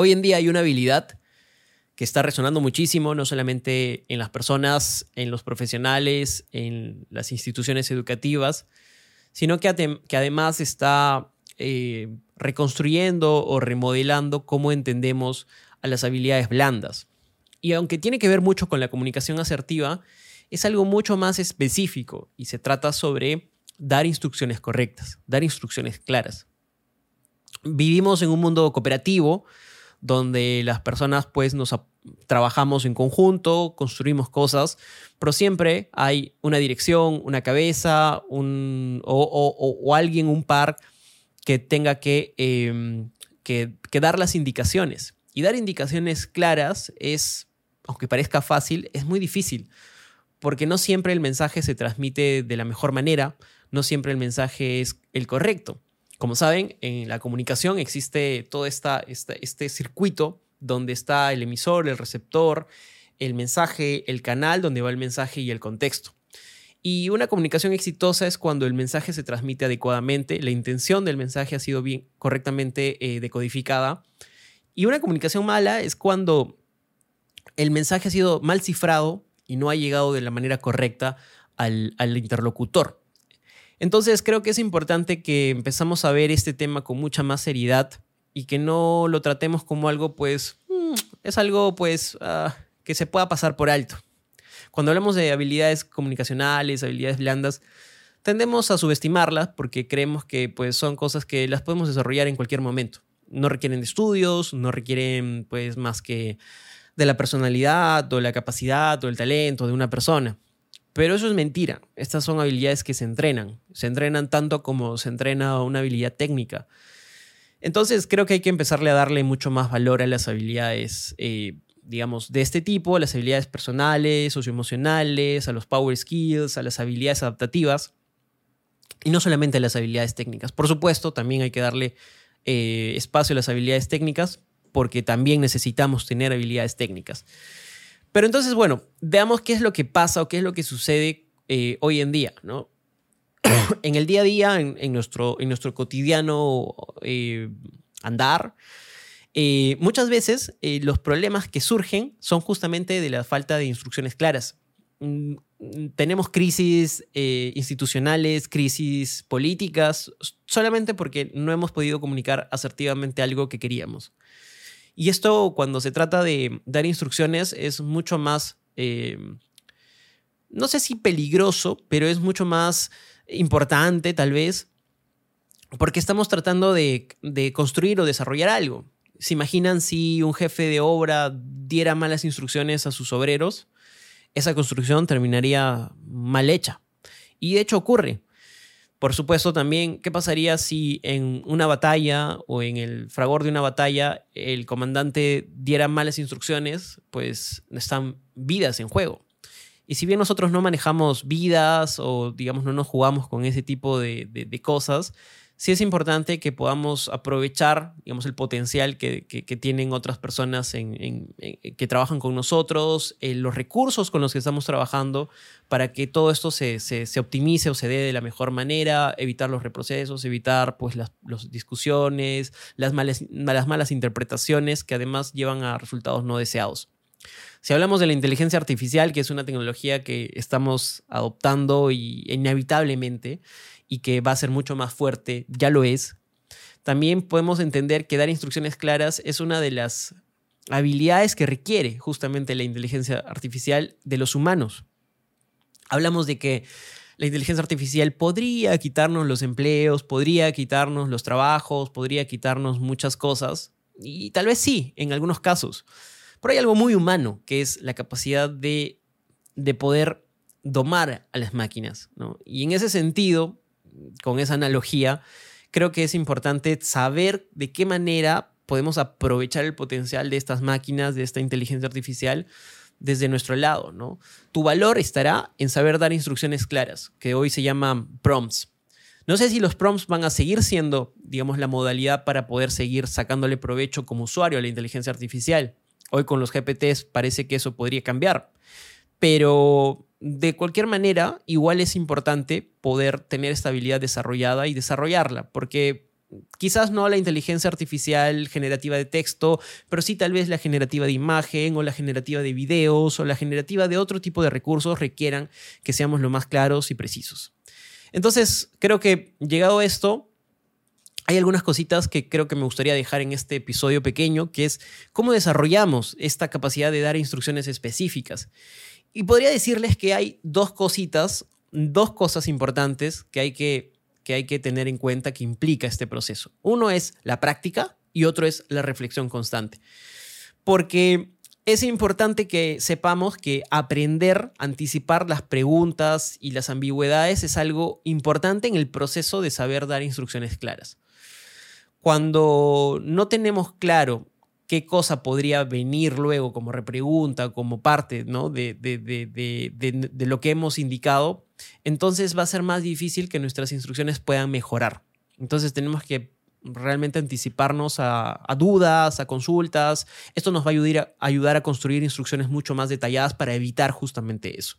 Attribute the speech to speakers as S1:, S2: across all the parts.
S1: Hoy en día hay una habilidad que está resonando muchísimo, no solamente en las personas, en los profesionales, en las instituciones educativas, sino que, además está eh, reconstruyendo o remodelando cómo entendemos a las habilidades blandas. Y aunque tiene que ver mucho con la comunicación asertiva, es algo mucho más específico y se trata sobre dar instrucciones correctas, dar instrucciones claras. Vivimos en un mundo cooperativo donde las personas pues nos trabajamos en conjunto, construimos cosas, pero siempre hay una dirección, una cabeza un, o, alguien, un par que tenga em, que, que, dar las indicaciones. Y dar indicaciones claras es, aunque parezca fácil, es muy difícil, porque no siempre el mensaje se transmite de la mejor manera, no siempre el mensaje es el correcto. Como saben, en la comunicación existe todo este circuito donde está el emisor, el receptor, el mensaje, el canal donde va el mensaje y el contexto. Y una comunicación exitosa es cuando el mensaje se transmite adecuadamente, la intención del mensaje ha sido bien correctamente eh, decodificada. Y una comunicación mala es cuando el mensaje ha sido mal cifrado y no ha llegado de la manera correcta al interlocutor. Entonces creo que es importante que empezamos a ver este tema con mucha más seriedad y que no lo tratemos como algo, pues, mm, es algo, pues, ah, que se pueda pasar por alto. Cuando hablamos de habilidades comunicacionales, habilidades blandas, tendemos a subestimarlas porque creemos que, pues, son cosas que las podemos desarrollar en cualquier momento. No requieren estudios, no requieren, pues, más que de la personalidad o la capacidad o el talento de una persona. Pero eso es mentira. Estas son habilidades que se entrenan. Se entrenan tanto como se entrena una habilidad técnica. Entonces creo que hay que empezarle a darle mucho más valor a las habilidades, eh, digamos, de este tipo, a las habilidades personales, socioemocionales, a los power skills, a las habilidades adaptativas y no solamente a las habilidades técnicas. Por supuesto, también hay que darle eh, espacio a las habilidades técnicas porque también necesitamos tener habilidades técnicas. Pero entonces, bueno, veamos qué es lo que pasa o qué es lo que sucede eh, hoy en día, ¿no? en el día a día, en, nuestro, cotidiano eh, andar, eh, muchas veces los problemas que surgen son justamente de la falta de instrucciones claras. Mm, tenemos crisis institucionales, crisis políticas, solamente porque no hemos podido comunicar asertivamente algo que queríamos. Y esto cuando se trata de dar instrucciones es mucho más, eh, no sé si peligroso, pero es mucho más importante tal vez, porque estamos tratando de, construir o desarrollar algo. ¿Se imaginan si un jefe de obra diera malas instrucciones a sus obreros? Esa construcción terminaría mal hecha. Y de hecho ocurre. Por supuesto, también, ¿qué pasaría si en una batalla o en el fragor de una batalla el comandante diera malas instrucciones? Pues están vidas en juego. Y si bien nosotros no manejamos vidas o, digamos, no nos jugamos con ese tipo de, de cosas, sí es importante que podamos aprovechar, digamos, el potencial que, tienen otras personas en, que trabajan con nosotros, eh, los recursos con los que estamos trabajando, para que todo esto se, optimice o se dé de la mejor manera, evitar los reprocesos, evitar pues, las, discusiones, las malas, las malas interpretaciones que además llevan a resultados no deseados. Si hablamos de la inteligencia artificial, que es una tecnología que estamos adoptando y inevitablemente, y que va a ser mucho más fuerte, ya lo es. También podemos entender que dar instrucciones claras es una de las habilidades que requiere justamente la inteligencia artificial de los humanos. Hablamos de que la inteligencia artificial podría quitarnos los empleos, podría quitarnos los trabajos, podría quitarnos muchas cosas, y tal vez sí, en algunos casos. Pero hay algo muy humano, que es la capacidad de, de poder domar a las máquinas. Y en ese sentido, con esa analogía, creo que es importante saber de qué manera podemos aprovechar el potencial de estas máquinas, de esta inteligencia artificial, desde nuestro lado, ¿no? Tu valor estará en saber dar instrucciones claras, que hoy se llaman prompts. No sé si los prompts van a seguir siendo, digamos, la modalidad para poder seguir sacándole provecho como usuario a la inteligencia artificial. Hoy con los GPTs parece que eso podría cambiar. Pero de cualquier manera, igual es importante poder tener esta habilidad desarrollada y desarrollarla, porque quizás no la inteligencia artificial generativa de texto, pero sí tal vez la generativa de imagen o la generativa de videos o la generativa de otro tipo de recursos requieran que seamos lo más claros y precisos. Entonces, creo que llegado a esto, hay algunas cositas que creo que me gustaría dejar en este episodio pequeño, que es cómo desarrollamos esta capacidad de dar instrucciones específicas. Y podría decirles que hay dos cositas, dos cosas importantes que hay que que hay que tener en cuenta que implica este proceso. Uno es la práctica y otro es la reflexión constante. Porque es importante que sepamos que aprender, anticipar las preguntas y las ambigüedades es algo importante en el proceso de saber dar instrucciones claras. Cuando no tenemos claro qué cosa podría venir luego como repregunta, como parte ¿no? de, de, de, de, lo que hemos indicado, entonces va a ser más difícil que nuestras instrucciones puedan mejorar. Entonces tenemos que realmente anticiparnos a, dudas, a consultas. Esto nos va a ayudar, a ayudar a construir instrucciones mucho más detalladas para evitar justamente eso.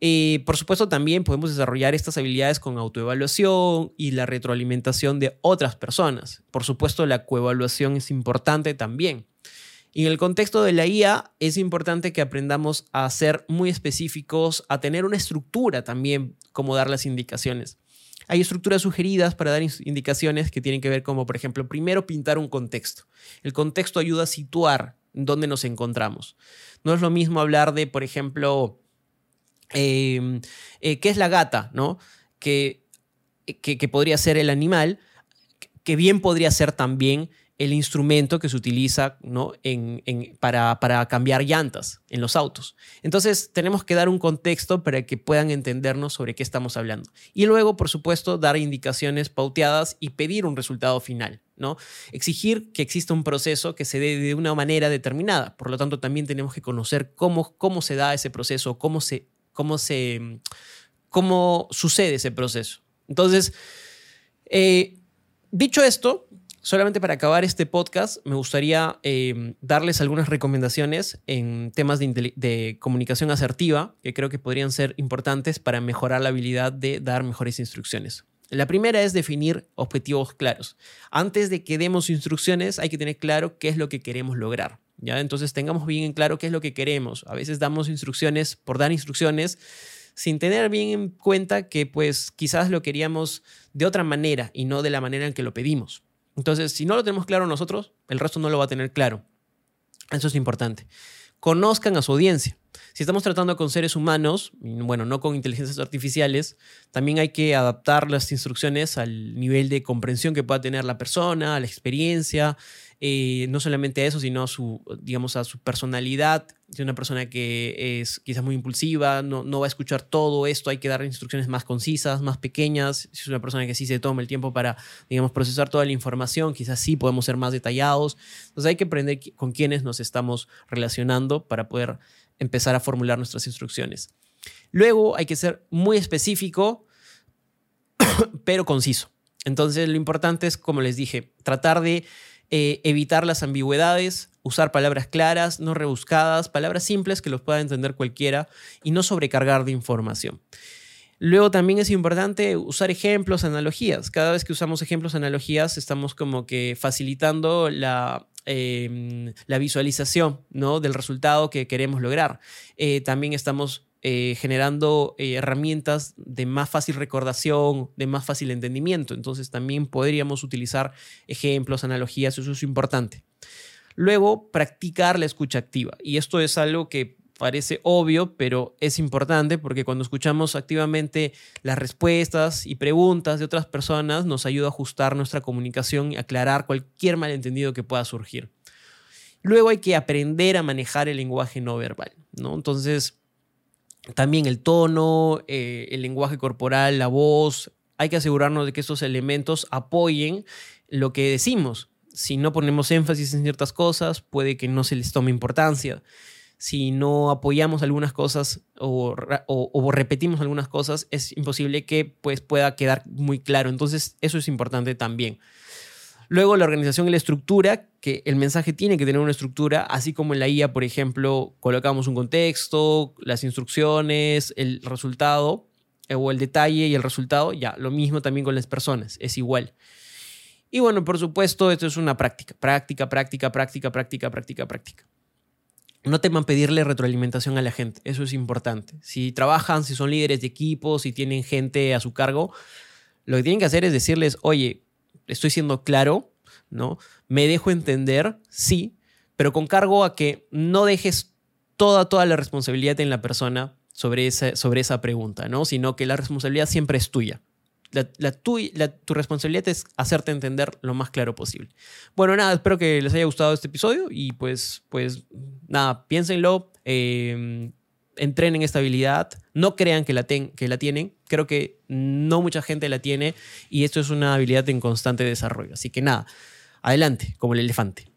S1: Y por supuesto, también podemos desarrollar estas habilidades con autoevaluación y la retroalimentación de otras personas. Por supuesto, la coevaluación es importante también. En el contexto de la IA es importante que aprendamos a ser muy específicos, a tener una estructura también, como dar las indicaciones. Hay estructuras sugeridas para dar indicaciones que tienen que ver como, por ejemplo, primero pintar un contexto. El contexto ayuda a situar dónde nos encontramos. No es lo mismo hablar de, por ejemplo, em, eh, qué es la gata, ¿no? Que, que, que podría ser el animal, que bien podría ser también el instrumento que se utiliza ¿no? en, para, para, cambiar llantas en los autos. Entonces tenemos que dar un contexto para que puedan entendernos sobre qué estamos hablando. Y luego, por supuesto, dar indicaciones pauteadas y pedir un resultado final. ¿no? Exigir que exista un proceso que se dé de una manera determinada. Por lo tanto, también tenemos que conocer cómo, cómo se da ese proceso, cómo, se, cómo, se, cómo sucede ese proceso. Entonces, eh, dicho esto, Solamente para acabar este podcast, me gustaría em, darles algunas recomendaciones en temas de, comunicación asertiva que creo que podrían ser importantes para mejorar la habilidad de dar mejores instrucciones. La primera es definir objetivos claros. Antes de que demos instrucciones, hay que tener claro qué es lo que queremos lograr. ¿Ya? Entonces, tengamos bien en claro qué es lo que queremos. A veces damos instrucciones por dar instrucciones sin tener bien en cuenta que pues quizás lo queríamos de otra manera y no de la manera en que lo pedimos. Entonces, si no lo tenemos claro nosotros, el resto no lo va a tener claro. Eso es importante. Conozcan a su audiencia. Si estamos tratando con seres humanos, bueno, no con inteligencias artificiales, también hay que adaptar las instrucciones al nivel de comprensión que pueda tener la persona, a la experiencia, eh, no solamente a eso, sino a su, digamos, a su personalidad. Si una persona que es quizás muy impulsiva, no, va a escuchar todo esto, hay que dar instrucciones más concisas, más pequeñas. Si es una persona que sí se toma el tiempo para, digamos, procesar toda la información, quizás sí podemos ser más detallados. Entonces hay que aprender con quiénes nos estamos relacionando para poder empezar a formular nuestras instrucciones. Luego hay que ser muy específico, pero conciso. Entonces lo importante es, como les dije, tratar de eh, evitar las ambigüedades, usar palabras claras, no rebuscadas, palabras simples que los pueda entender cualquiera y no sobrecargar de información. Luego también es importante usar ejemplos, analogías. Cada vez que usamos ejemplos, analogías, estamos como que facilitando la, em, la visualización ¿no? del resultado que queremos lograr. Eh, también estamos eh, generando eh, herramientas de más fácil recordación, de más fácil entendimiento. Entonces también podríamos utilizar ejemplos, analogías, eso es importante. Luego, practicar la escucha activa. Y esto es algo que parece obvio, pero es importante porque cuando escuchamos activamente las respuestas y preguntas de otras personas, nos ayuda a ajustar nuestra comunicación y aclarar cualquier malentendido que pueda surgir. Luego hay que aprender a manejar el lenguaje no verbal, ¿no? Entonces, también el tono, eh, el lenguaje corporal, la voz. Hay que asegurarnos de que estos elementos apoyen lo que decimos. Si no ponemos énfasis en ciertas cosas, puede que no se les tome importancia. Si no apoyamos algunas cosas o, repetimos algunas cosas, es imposible que pues, pueda quedar muy claro. Entonces, eso es importante también. Luego la organización y la estructura, que el mensaje tiene que tener una estructura, así como en la IA, por ejemplo, colocamos un contexto, las instrucciones, el resultado, eh, o el detalle y el resultado, ya, lo mismo también con las personas, es igual. Y bueno, por supuesto, esto es una práctica, práctica, práctica, práctica, práctica, práctica, práctica. No teman pedirle retroalimentación a la gente, eso es importante. Si trabajan, si son líderes de equipos, si tienen gente a su cargo, lo que tienen que hacer es decirles, oye, estoy siendo claro, ¿no? Me dejo entender, sí, pero con cargo a que no dejes toda, toda la responsabilidad en la persona sobre esa, sobre esa pregunta, ¿no? Sino que la responsabilidad siempre es tuya. Tu, responsabilidad es hacerte entender lo más claro posible. Bueno, nada, espero que les haya gustado este episodio y pues, pues nada, piénsenlo, eh, entrenen esta habilidad, no crean que la, que la tienen, creo que no mucha gente la tiene y esto es una habilidad en constante desarrollo. Así que nada, adelante, como el elefante.